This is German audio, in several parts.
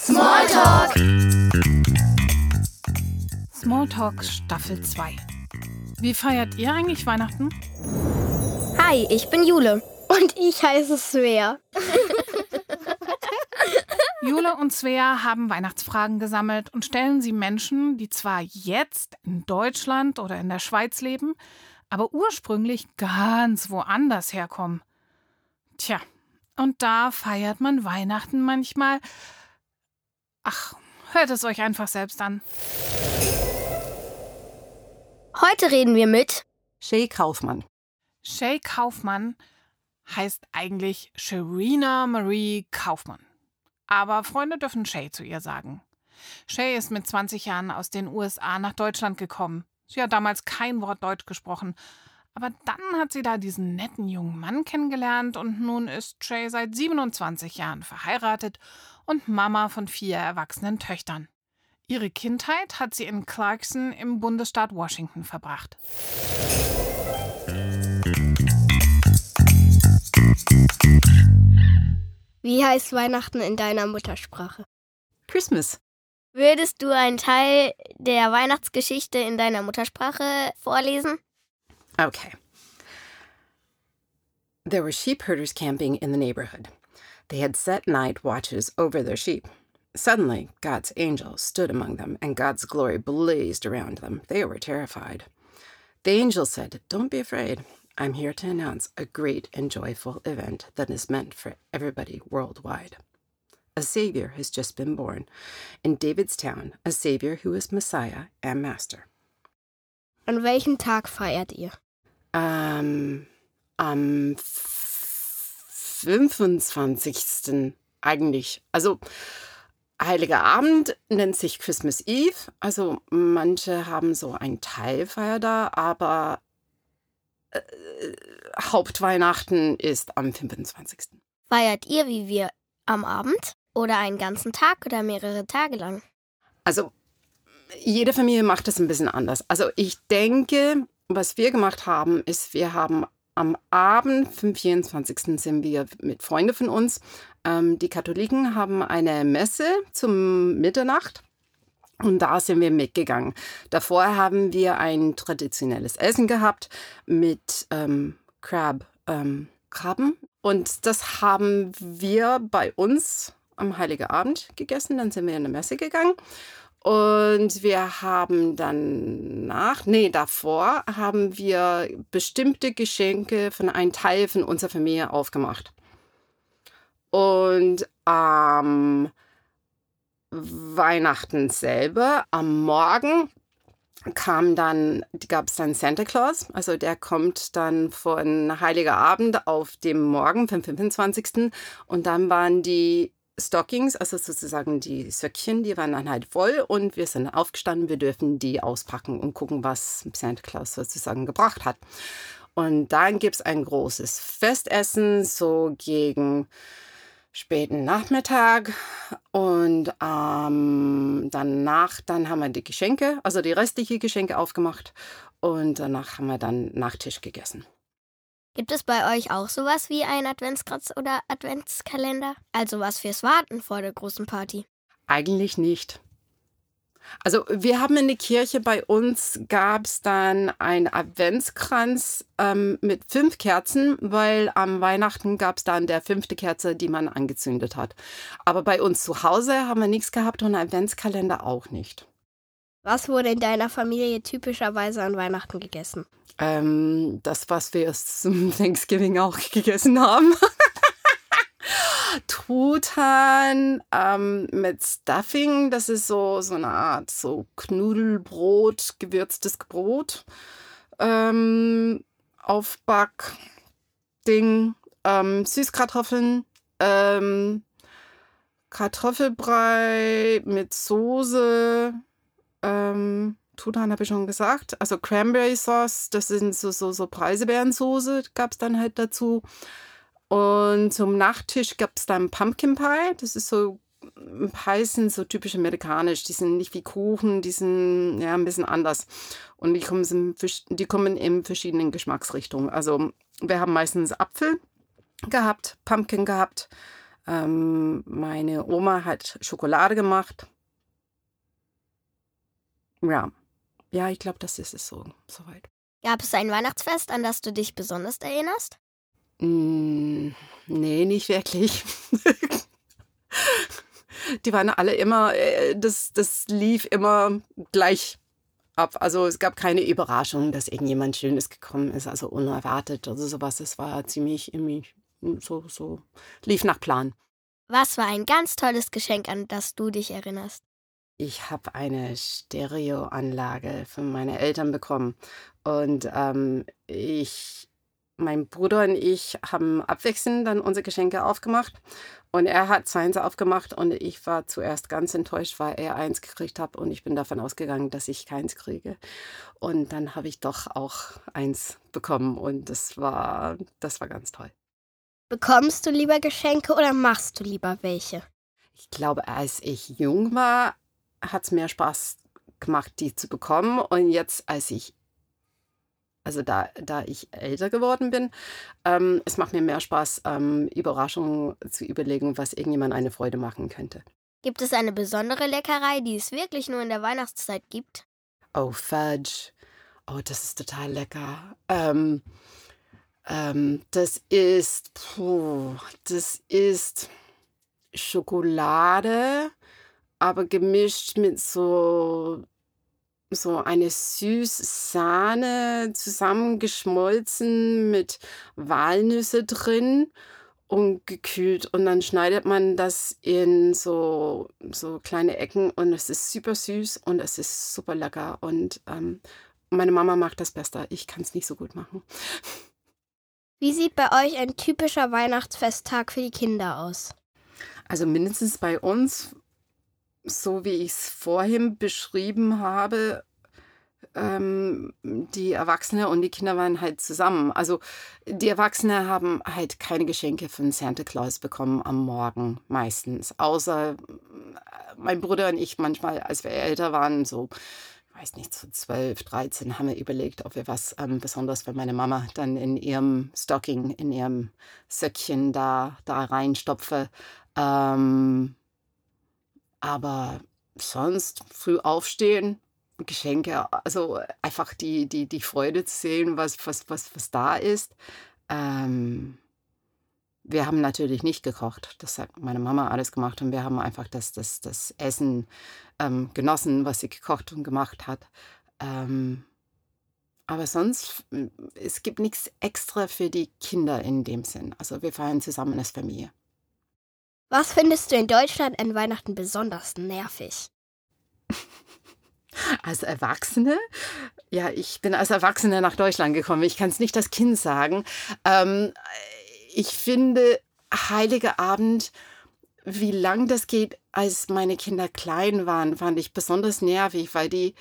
Smalltalk! Smalltalk Staffel 2. Wie feiert ihr eigentlich Weihnachten? Hi, ich bin Jule. Und ich heiße Svea. Jule und Svea haben Weihnachtsfragen gesammelt und stellen sie Menschen, die zwar jetzt in Deutschland oder in der Schweiz leben, aber ursprünglich ganz woanders herkommen. Tja, und da feiert man Weihnachten manchmal. Ach, hört es euch einfach selbst an. Heute reden wir mit Shay Kaufmann. Shay Kaufmann heißt eigentlich Sharina Marie Kaufmann. Aber Freunde dürfen Shay zu ihr sagen. Shay ist mit 20 Jahren aus den USA nach Deutschland gekommen. Sie hat damals kein Wort Deutsch gesprochen. Aber dann hat sie da diesen netten jungen Mann kennengelernt und nun ist Shay seit 27 Jahren verheiratet und Mama von vier erwachsenen Töchtern. Ihre Kindheit hat sie in Clarkson im Bundesstaat Washington verbracht. Wie heißt Weihnachten in deiner Muttersprache? Christmas. Würdest du einen Teil der Weihnachtsgeschichte in deiner Muttersprache vorlesen? Okay. There were sheep herders camping in the neighborhood. They had set night watches over their sheep. Suddenly, God's angel stood among them, and God's glory blazed around them. They were terrified. The angel said, Don't be afraid. I'm here to announce a great and joyful event that is meant for everybody worldwide. A Savior has just been born in David's town, a Savior who is Messiah and Master. An welchem Tag feiert ihr? Um, um, ähm, am 25. eigentlich. Also, Heiliger Abend nennt sich Christmas Eve. Also, manche haben so ein Teilfeier da, aber äh, Hauptweihnachten ist am 25. Feiert ihr wie wir am Abend oder einen ganzen Tag oder mehrere Tage lang? Also, jede Familie macht das ein bisschen anders. Also, ich denke, was wir gemacht haben, ist, wir haben am Abend, vom 24. sind wir mit Freunden von uns. Ähm, die Katholiken haben eine Messe zum Mitternacht. Und da sind wir mitgegangen. Davor haben wir ein traditionelles Essen gehabt mit ähm, Crab, ähm, Krabben. Und das haben wir bei uns am Heiligen Abend gegessen. Dann sind wir in eine Messe gegangen. Und wir haben dann nach, nee, davor haben wir bestimmte Geschenke von einem Teil von unserer Familie aufgemacht. Und am Weihnachten selber, am Morgen, kam dann, gab es dann Santa Claus, also der kommt dann von Heiliger Abend auf dem Morgen vom 25. Und dann waren die Stockings, also sozusagen die Söckchen, die waren dann halt voll und wir sind aufgestanden, wir dürfen die auspacken und gucken, was Santa Claus sozusagen gebracht hat. Und dann gibt es ein großes Festessen, so gegen späten Nachmittag und ähm, danach dann haben wir die Geschenke, also die restlichen Geschenke aufgemacht und danach haben wir dann Nachtisch gegessen. Gibt es bei euch auch sowas wie ein Adventskranz oder Adventskalender? Also was fürs Warten vor der großen Party? Eigentlich nicht. Also wir haben in der Kirche bei uns gab es dann einen Adventskranz ähm, mit fünf Kerzen, weil am Weihnachten gab es dann der fünfte Kerze, die man angezündet hat. Aber bei uns zu Hause haben wir nichts gehabt und einen Adventskalender auch nicht. Was wurde in deiner Familie typischerweise an Weihnachten gegessen? Ähm, das, was wir zum Thanksgiving auch gegessen haben. Truthahn ähm, mit Stuffing. Das ist so, so eine Art so Knudelbrot, gewürztes Brot. Ähm, Aufbackding. Ähm, Süßkartoffeln. Ähm, Kartoffelbrei mit Soße. Ähm, Truthahn habe ich schon gesagt. Also Cranberry Sauce, das sind so, so, so Preiselbeerensoße, gab es dann halt dazu. Und zum Nachtisch gab es dann Pumpkin Pie. Das ist so, Pie sind so typisch amerikanisch. Die sind nicht wie Kuchen, die sind ja ein bisschen anders. Und die kommen, die kommen in verschiedenen Geschmacksrichtungen. Also wir haben meistens Apfel gehabt, Pumpkin gehabt, Ähm, meine Oma hat Schokolade gemacht. Ja, ja, ich glaube, das ist es so soweit. Gab es ein Weihnachtsfest, an das du dich besonders erinnerst? Mm, nee, nicht wirklich. Die waren alle immer, äh, das, das lief immer gleich ab. Also es gab keine Überraschung, dass irgendjemand Schönes gekommen ist, also unerwartet oder sowas. Es war ziemlich irgendwie so, so, lief nach Plan. Was war ein ganz tolles Geschenk, an das du dich erinnerst? Ich habe eine Stereoanlage von meinen Eltern bekommen und ähm, ich, mein Bruder und ich haben abwechselnd dann unsere Geschenke aufgemacht und er hat seins aufgemacht und ich war zuerst ganz enttäuscht, weil er eins gekriegt hat und ich bin davon ausgegangen, dass ich keins kriege. Und dann habe ich doch auch eins bekommen und das war, das war ganz toll. Bekommst du lieber Geschenke oder machst du lieber welche? Ich glaube, als ich jung war, hat es mehr Spaß gemacht, die zu bekommen. Und jetzt, als ich, also da, da ich älter geworden bin, ähm, es macht mir mehr Spaß, ähm, Überraschungen zu überlegen, was irgendjemand eine Freude machen könnte. Gibt es eine besondere Leckerei, die es wirklich nur in der Weihnachtszeit gibt? Oh, Fudge. Oh, das ist total lecker. Ähm, ähm, das ist, puh, das ist Schokolade aber gemischt mit so so eine süß Sahne zusammengeschmolzen mit Walnüsse drin und gekühlt und dann schneidet man das in so, so kleine Ecken und es ist super süß und es ist super lecker und ähm, meine Mama macht das besser. Ich kann es nicht so gut machen. Wie sieht bei euch ein typischer Weihnachtsfesttag für die Kinder aus? Also mindestens bei uns so wie ich es vorhin beschrieben habe, ähm, die Erwachsenen und die Kinder waren halt zusammen. Also die Erwachsenen haben halt keine Geschenke von Santa Claus bekommen am Morgen meistens. Außer äh, mein Bruder und ich manchmal, als wir älter waren, so weiß nicht, so 12, 13, haben wir überlegt, ob wir was ähm, besonders für meine Mama dann in ihrem Stocking, in ihrem Söckchen da, da reinstopfe. Ähm, aber sonst früh aufstehen, Geschenke, also einfach die, die, die Freude zu sehen, was, was, was, was da ist. Ähm, wir haben natürlich nicht gekocht. Das hat meine Mama alles gemacht und wir haben einfach das, das, das Essen ähm, genossen, was sie gekocht und gemacht hat. Ähm, aber sonst, es gibt nichts extra für die Kinder in dem Sinn. Also wir feiern zusammen als Familie. Was findest du in Deutschland an Weihnachten besonders nervig? Als Erwachsene? Ja, ich bin als Erwachsene nach Deutschland gekommen. Ich kann es nicht als Kind sagen. Ähm, ich finde Heiliger Abend, wie lang das geht, als meine Kinder klein waren, fand ich besonders nervig, weil die,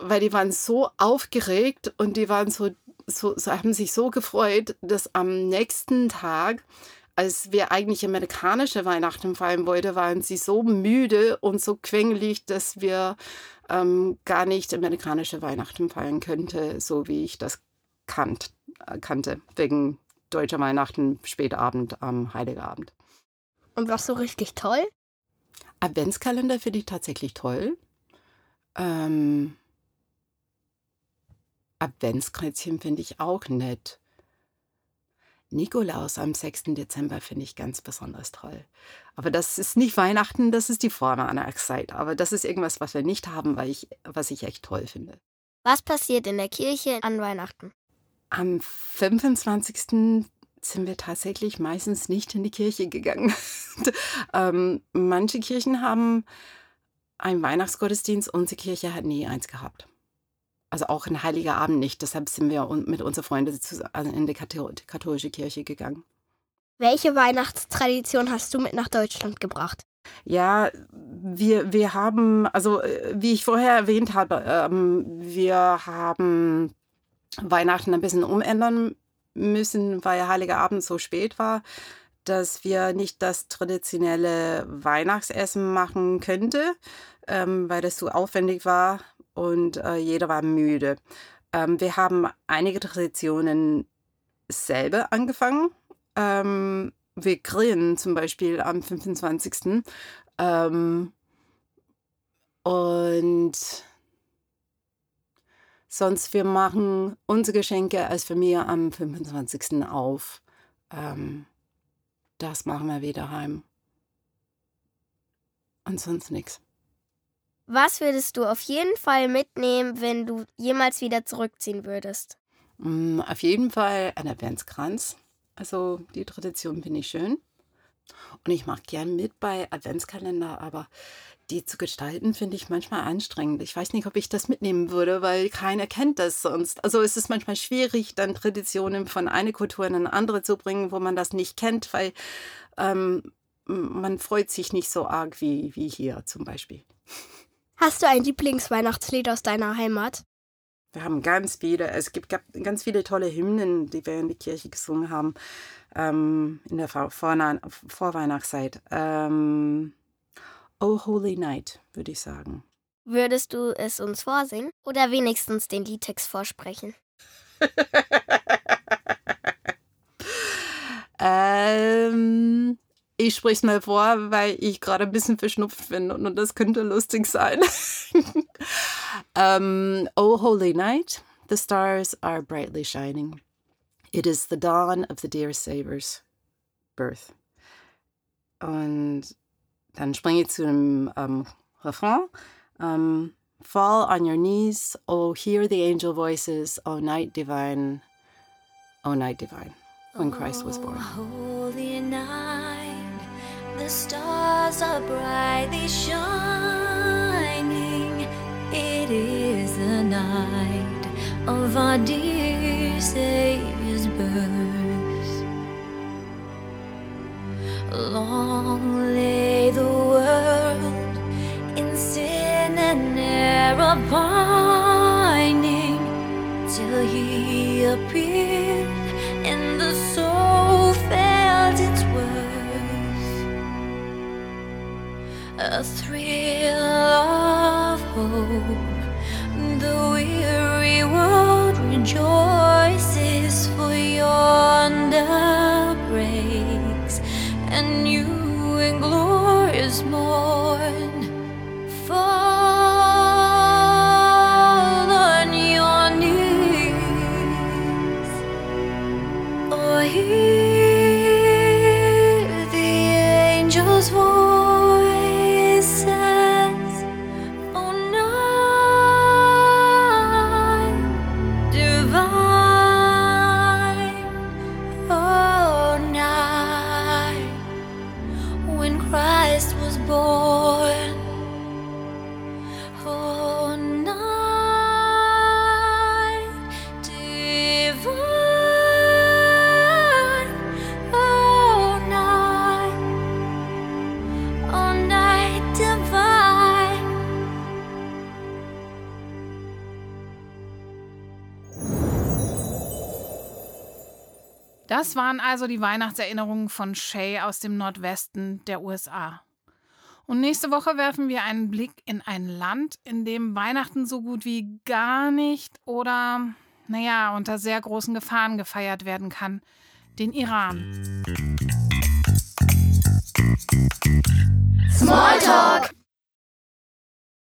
weil die waren so aufgeregt und die waren so, so, so haben sich so gefreut, dass am nächsten Tag als wir eigentlich amerikanische Weihnachten feiern wollten, waren sie so müde und so quengelig, dass wir ähm, gar nicht amerikanische Weihnachten feiern könnte, so wie ich das kannt, äh, kannte, wegen deutscher Weihnachten, Spätabend am Heiligabend. Und was so richtig toll? Adventskalender finde ich tatsächlich toll. Ähm, Adventskreuzchen finde ich auch nett. Nikolaus am 6. Dezember finde ich ganz besonders toll. Aber das ist nicht Weihnachten, das ist die Vorweihnachtszeit. Aber das ist irgendwas, was wir nicht haben, weil ich, was ich echt toll finde. Was passiert in der Kirche an Weihnachten? Am 25. sind wir tatsächlich meistens nicht in die Kirche gegangen. ähm, manche Kirchen haben einen Weihnachtsgottesdienst, unsere Kirche hat nie eins gehabt also auch ein Heiliger Abend nicht. Deshalb sind wir mit unseren Freunden also in die katholische Kirche gegangen. Welche Weihnachtstradition hast du mit nach Deutschland gebracht? Ja, wir, wir haben, also äh, wie ich vorher erwähnt habe, ähm, wir haben Weihnachten ein bisschen umändern müssen, weil Heiliger Abend so spät war, dass wir nicht das traditionelle Weihnachtsessen machen könnten, ähm, weil das so aufwendig war und äh, jeder war müde. Ähm, wir haben einige Traditionen selber angefangen, ähm, wir grillen zum Beispiel am 25. Ähm, und sonst, wir machen unsere Geschenke als Familie am 25. auf. Ähm, das machen wir wieder heim. Und sonst nichts. Was würdest du auf jeden Fall mitnehmen, wenn du jemals wieder zurückziehen würdest? Mm, auf jeden Fall ein Adventskranz. Also die Tradition finde ich schön. Und ich mache gern mit bei Adventskalender, aber die zu gestalten finde ich manchmal anstrengend. Ich weiß nicht, ob ich das mitnehmen würde, weil keiner kennt das sonst. Also es ist manchmal schwierig, dann Traditionen von einer Kultur in eine andere zu bringen, wo man das nicht kennt, weil ähm, man freut sich nicht so arg wie, wie hier zum Beispiel. Hast du ein Lieblingsweihnachtslied aus deiner Heimat? Wir haben ganz viele, es gibt ganz viele tolle Hymnen, die wir in der Kirche gesungen haben ähm, in der Vor Vorweihnachtszeit. Ähm, oh Holy Night, würde ich sagen. Würdest du es uns vorsingen oder wenigstens den Liedtext vorsprechen? ähm, ich spreche es mal vor, weil ich gerade ein bisschen verschnupft bin und, das könnte lustig sein. um, oh, holy night, the stars are brightly shining. It is the dawn of the dear Savior's birth. Und dann springe ich zu dem um, Refrain. Um, Fall on your knees, oh, hear the angel voices, oh, night divine, oh, night divine, when Christ was born. Oh, holy night. The stars are brightly shining. It is the night of our dear Savior's birth. Long lay the world in sin and error pining till He appeared, and the soul felt its worth. a thrill of hope. The weary world rejoices, Das waren also die Weihnachtserinnerungen von Shay aus dem Nordwesten der USA. Und nächste Woche werfen wir einen Blick in ein Land, in dem Weihnachten so gut wie gar nicht oder, naja, unter sehr großen Gefahren gefeiert werden kann, den Iran. Smalltalk!